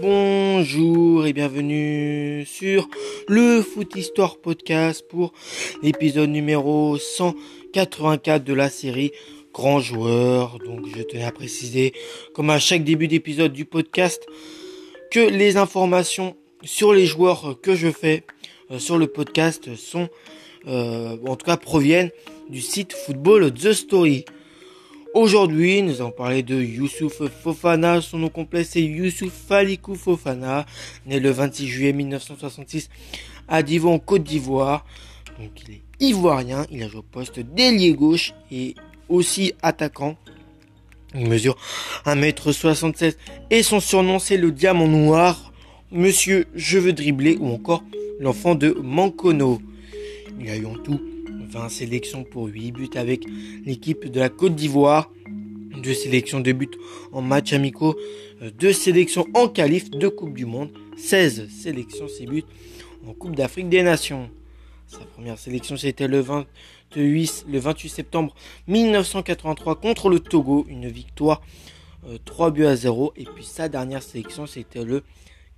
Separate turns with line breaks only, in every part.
Bonjour et bienvenue sur le Foot Histoire Podcast pour l'épisode numéro 184 de la série Grand Joueur. Donc je tenais à préciser, comme à chaque début d'épisode du podcast, que les informations sur les joueurs que je fais euh, sur le podcast sont, euh, en tout cas proviennent du site Football The Story. Aujourd'hui, nous allons parler de Youssouf Fofana. Son nom complet, c'est Youssouf Falikou Fofana, né le 26 juillet 1966 à Divon, en Côte d'Ivoire. Donc, il est ivoirien. Il a joué au poste d'ailier gauche et aussi attaquant. Il mesure 1m76 et son surnom, c'est le diamant noir, Monsieur Je veux dribbler ou encore l'enfant de Mankono. Il a eu en tout 20 sélections pour 8 buts avec l'équipe de la Côte d'Ivoire, 2 sélections de buts en match amicaux, 2 sélections en qualif de Coupe du Monde, 16 sélections 6 buts en Coupe d'Afrique des Nations. Sa première sélection c'était le 28, le 28 septembre 1983 contre le Togo, une victoire 3 euh, buts à 0 et puis sa dernière sélection c'était le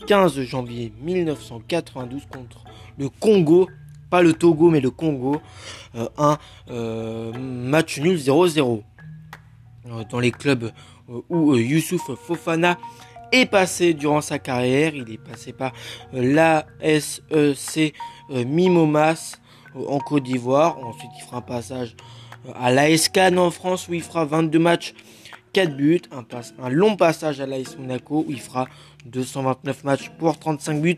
15 janvier 1992 contre le Congo pas le Togo mais le Congo, euh, un euh, match nul 0-0. Euh, dans les clubs où Youssouf Fofana est passé durant sa carrière, il est passé par l'ASEC Mimomas en Côte d'Ivoire, ensuite il fera un passage à l'ASCAN en France où il fera 22 matchs 4 buts, un, long passage à l'AS Monaco où il fera 229 matchs pour 35 buts,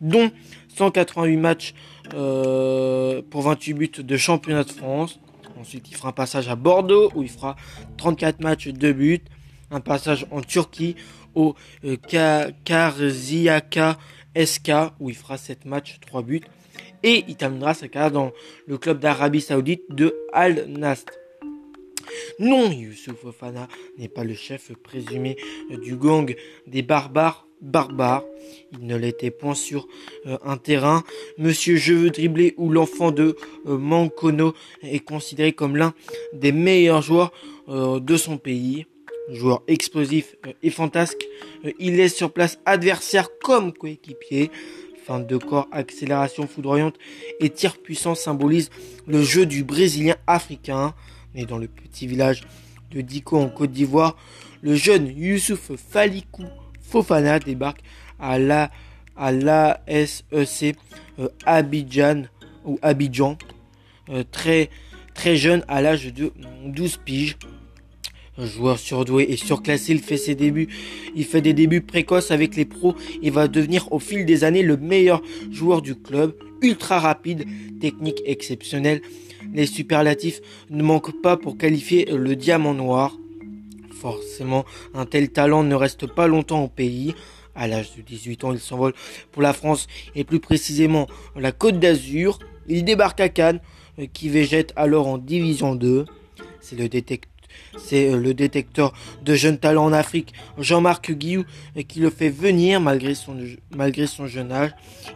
dont 188 matchs euh, pour 28 buts de championnat de France. Ensuite, il fera un passage à Bordeaux où il fera 34 matchs, 2 buts. Un passage en Turquie au euh, Karziaka SK où il fera 7 matchs, 3 buts. Et il terminera sa carrière dans le club d'Arabie Saoudite de Al Nast. Non, Youssouf Fofana n'est pas le chef présumé du gang des barbares barbares. Il ne l'était point sur euh, un terrain. Monsieur Je veux dribbler ou l'enfant de euh, Mancono est considéré comme l'un des meilleurs joueurs euh, de son pays. Joueur explosif et fantasque, il est sur place adversaire comme coéquipier. Fin de corps, accélération foudroyante et tir puissant symbolisent le jeu du Brésilien africain dans le petit village de Diko en Côte d'Ivoire, le jeune Youssouf Falikou Fofana débarque à la à l'ASEC euh, Abidjan ou Abidjan euh, très très jeune à l'âge de 12 piges. Un joueur surdoué et surclassé, il fait ses débuts, il fait des débuts précoces avec les pros et va devenir au fil des années le meilleur joueur du club, ultra rapide, technique exceptionnelle les superlatifs ne manquent pas pour qualifier le diamant noir. Forcément, un tel talent ne reste pas longtemps au pays. À l'âge de 18 ans, il s'envole pour la France et plus précisément la Côte d'Azur. Il débarque à Cannes, euh, qui végète alors en Division 2. C'est euh, le détecteur de jeunes talents en Afrique, Jean-Marc Guillou, euh, qui le fait venir malgré son, malgré son jeune âge.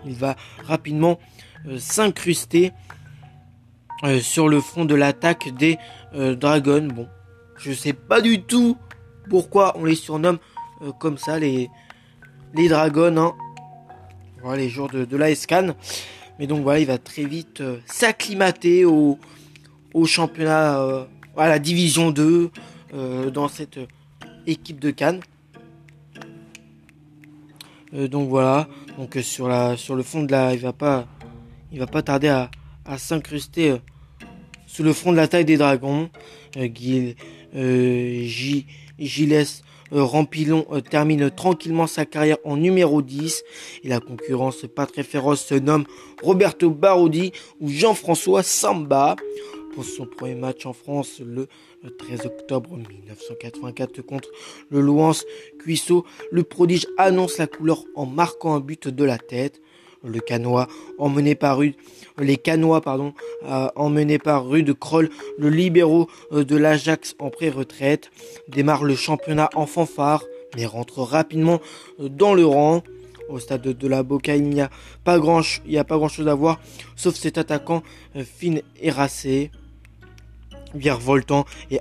Il va rapidement s'incruster euh, sur le front de l'attaque des euh, Dragons. Bon, je sais pas du tout pourquoi on les surnomme euh, comme ça, les, les Dragons. Hein. Voilà, les jours de, de la Escan. Mais donc voilà, il va très vite s'acclimater au, championnat, à la division 2, dans cette équipe de Cannes. donc voilà, donc sur la sur le fond de la, il va pas, va pas tarder à s'incruster sous le front de la taille des dragons. Euh, Gilles, euh, Gilles Rampilon euh, termine tranquillement sa carrière en numéro 10 et la concurrence pas très féroce se nomme Roberto Barodi ou Jean-François Samba pour son premier match en France le 13 octobre 1984 contre le Louance Cuisseau. Le prodige annonce la couleur en marquant un but de la tête le canois emmené par Rude, les canois pardon, euh, emmenés par Rude Kroll, le libéraux euh, de l'Ajax en pré-retraite, démarre le championnat en fanfare, mais rentre rapidement euh, dans le rang. Au stade de la Boca, il n'y a pas grand, il n'y a pas grand chose à voir, sauf cet attaquant fin et racé. virevoltant et,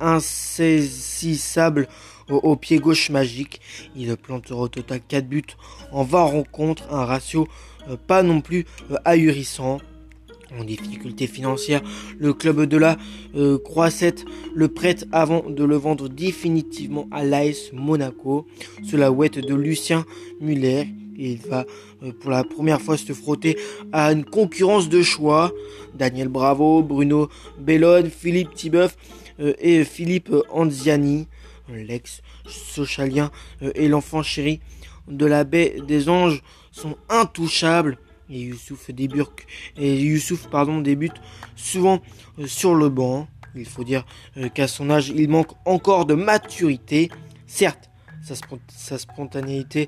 insaisissable au, pied gauche magique. Il plantera au total 4 buts en 20 rencontres, un ratio euh, pas non plus euh, ahurissant. En difficulté financière, le club de la euh, Croisette le prête avant de le vendre définitivement à l'AS Monaco. Cela la de Lucien Muller. il va pour la première fois se frotter à une concurrence de choix. Daniel Bravo, Bruno Bellone, Philippe Tibeuf et Philippe Anziani l'ex-socialien euh, et l'enfant chéri de la baie des anges sont intouchables. Et Youssouf débute, souvent euh, sur le banc. Il faut dire euh, qu'à son âge, il manque encore de maturité. Certes, sa, spontanéité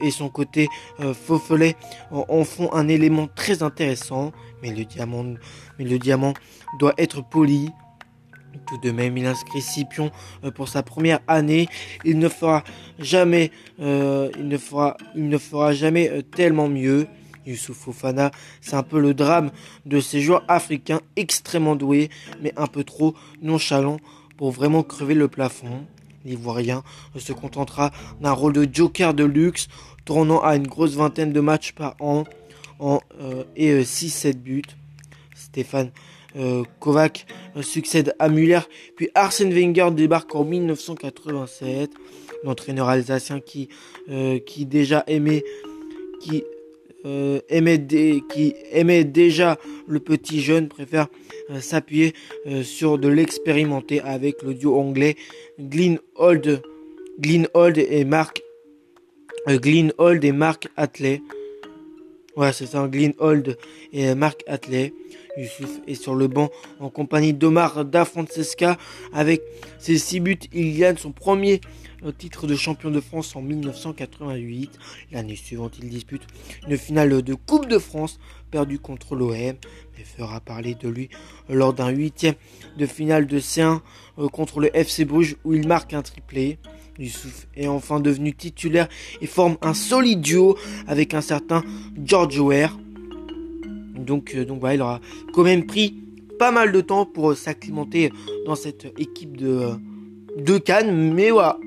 et son côté faux en, font un élément très intéressant. Mais le diamant doit être poli, tout de même, il inscrit 6 pions euh, pour sa première année. Il ne fera jamais, euh, il ne fera, il ne fera jamais euh, tellement mieux. Youssouf Fofana, c'est un peu le drame de ces joueurs africains extrêmement doués, mais un peu trop nonchalants pour vraiment crever le plafond. L'Ivoirien se contentera d'un rôle de joker de luxe, tournant à une grosse vingtaine de matchs par an et 6-7 buts. Stéphane Kovac succède à Muller, puis Arsène Wenger débarque en 1987. L'entraîneur alsacien qui, euh, qui déjà aimait, qui, aimait qui aimait déjà le petit jeune préfère s'appuyer sur de l'expérimenté avec le duo anglais Glyn Old, et Mark Glyn et Mark Atley. Ouais, c'est ça, Glyn Old et Mark Atley. Youssouf est sur le banc en compagnie d'Omar Da Francesca. Avec ses 6 buts, il gagne son premier euh, titre de champion de France en 1988. L'année suivante, il dispute une finale de Coupe de France perdue contre l'OM, mais fera parler de lui lors d'un huitième de finale de C1 euh, contre le FC Bruges où il marque un triplé. Youssouf est enfin devenu titulaire et forme un solide duo avec un certain George Ware. Donc, euh, donc voilà, il aura quand même pris pas mal de temps pour euh, s'acclimater dans cette équipe de, euh, de Cannes. Mais voilà,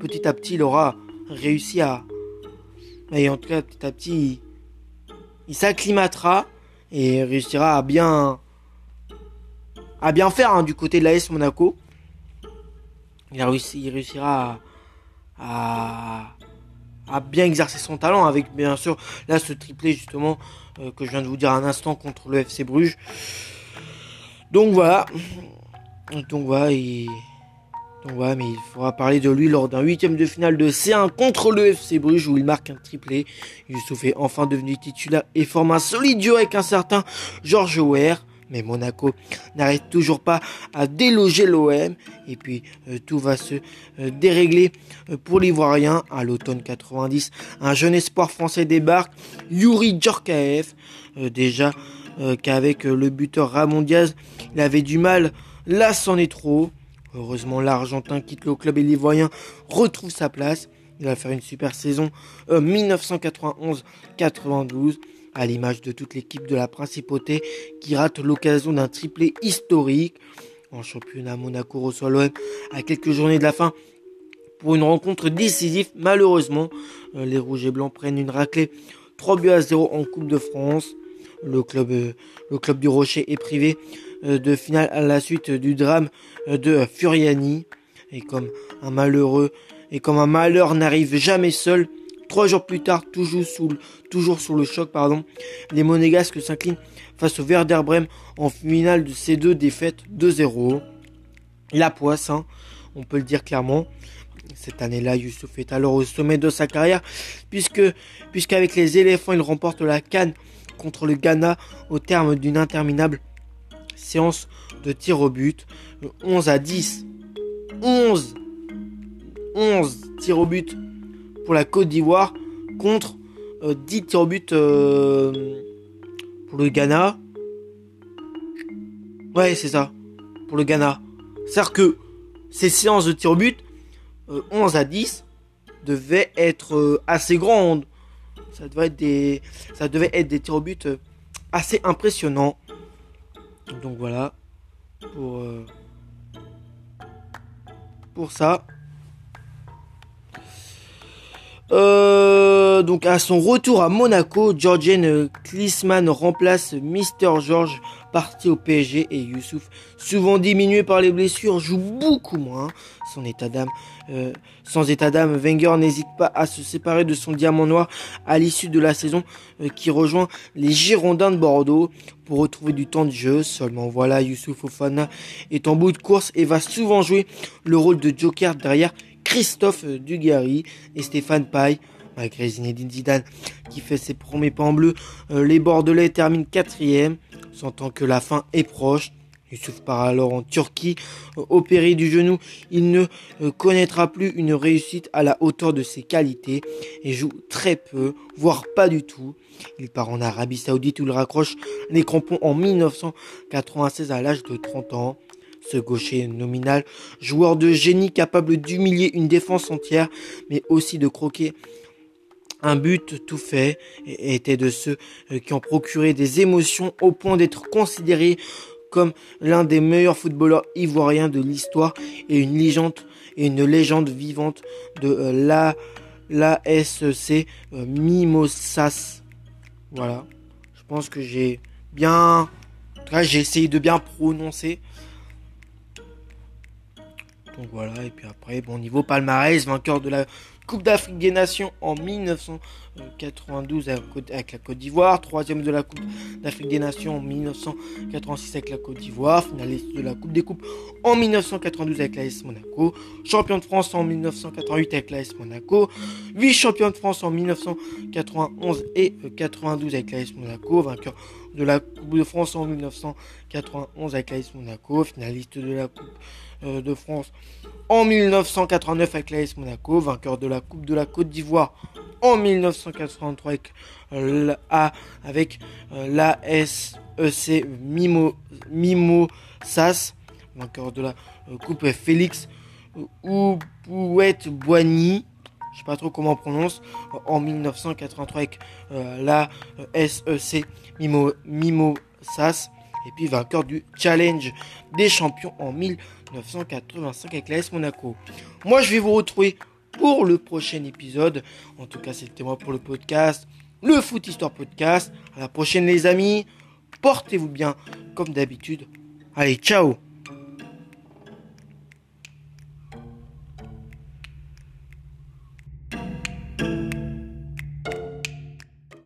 petit à petit, il aura réussi à... Et en tout cas, petit à petit, il, s'acclimatera et réussira à bien à bien faire hein, du côté de l'AS Monaco. Il, il réussira à, bien exercer son talent avec bien sûr là ce triplé justement euh, que je viens de vous dire un instant contre le FC Bruges. Donc voilà. Donc voilà, mais il faudra parler de lui lors d'un huitième de finale de C1 contre le FC Bruges où il marque un triplé. Youssouf est enfin devenu titulaire et forme un solide duo avec un certain George Ware. Mais Monaco n'arrête toujours pas à déloger l'OM. Et puis euh, tout va se euh, dérégler euh, pour l'Ivoirien. À l'automne 90, un jeune espoir français débarque, Yuri Djorkaeff. déjà qu'avec le buteur Ramon Diaz, il avait du mal. Là, c'en est trop. Heureusement, l'Argentin quitte le club et l'Ivoirien retrouve sa place. Il va faire une super saison 1991-92 à l'image de toute l'équipe de la Principauté qui rate l'occasion d'un triplé historique. En championnat, Monaco reçoit l'OM à quelques journées de la fin pour une rencontre décisive. Malheureusement, euh, les Rouges et Blancs prennent une raclée 3 buts à 0 en Coupe de France. Le club, euh, le club du Rocher est privé euh, de finale à la suite du drame de Furiani. Et comme un malheureux, et comme un malheur n'arrive jamais seul, Trois jours plus tard, toujours sous, le, choc, pardon, les Monégasques s'inclinent face au Werder Bremen en finale de ces deux défaites 2-0. La poisse, hein, on peut le dire clairement. Cette année-là, Youssouf est alors au sommet de sa carrière, puisque puisqu'avec les éléphants, il remporte la canne contre le Ghana au terme d'une interminable séance de tir au but. 11 à 10. 11 11 tirs au but pour la Côte d'Ivoire contre 10 tirs au but euh, pour le Ghana. Ouais, c'est ça. Pour le Ghana. C'est-à-dire que ces séances de tirs au but, 11 euh, à 10, devaient être euh, assez grandes. Ça devait être des, ça devait être des tirs au but assez impressionnants. Donc voilà. pour, euh, pour ça. Euh, donc à son retour à Monaco, Georgian Klisman remplace Mister George parti au PSG et Youssouf, souvent diminué par les blessures, joue beaucoup moins. Son état d'âme, euh, sans état d'âme, Wenger n'hésite pas à se séparer de son diamant noir à l'issue de la saison euh, qui rejoint les Girondins de Bordeaux pour retrouver du temps de jeu. Seulement voilà, Youssouf Fofana est en bout de course et va souvent jouer le rôle de joker derrière Christophe Dugarry et Stéphane Paille. Malgré Zinedine Zidane qui fait ses premiers pas en bleu, euh, les Bordelais terminent quatrième, sentant que la fin est proche. Youssouf part alors en Turquie, euh, opéré du genou. Il ne euh, connaîtra plus une réussite à la hauteur de ses qualités et joue très peu, voire pas du tout. Il part en Arabie Saoudite où il raccroche les crampons en 1996 à l'âge de 30 ans. Ce gaucher nominal, joueur de génie capable d'humilier une défense entière, mais aussi de croquer un but tout fait, était de ceux euh, qui ont procuré des émotions au point d'être considéré comme l'un des meilleurs footballeurs ivoiriens de l'histoire et une légende et une légende vivante de euh, la l'ASC euh, Mimosas. Voilà. Je pense que j'ai bien en tout cas, j'ai essayé de bien prononcer. Donc voilà, et puis après, bon, niveau palmarès, vainqueur de la Coupe d'Afrique des Nations en 1992 avec la Côte d'Ivoire, troisième de la Coupe d'Afrique des Nations en 1986 avec la Côte d'Ivoire, finaliste de la Coupe des Coupes en 1992 avec l'AS Monaco, champion de France en 1988 avec l'AS Monaco, vice-champion de France en 1991 et 92 avec l'AS Monaco, vainqueur de la Coupe de France en 1991 avec l'AS Monaco, finaliste de la Coupe de France en 1989 avec l'AS Monaco, vainqueur de la Coupe de la Côte d'Ivoire en 1983 avec, euh, avec euh, l'ASEC Mimo, Mimosas, vainqueur de la Coupe Félix Oubouet Boigny, je sais pas trop comment on prononce, en 1983 avec la SEC Mimo, Mimosas, et puis vainqueur du Challenge des champions en 1985 avec l'AS Monaco. Moi, je vais vous retrouver pour le prochain épisode. En tout cas, c'était moi pour le podcast, le Foot Histoire Podcast. À la prochaine, les amis. Portez-vous bien comme d'habitude. Allez, ciao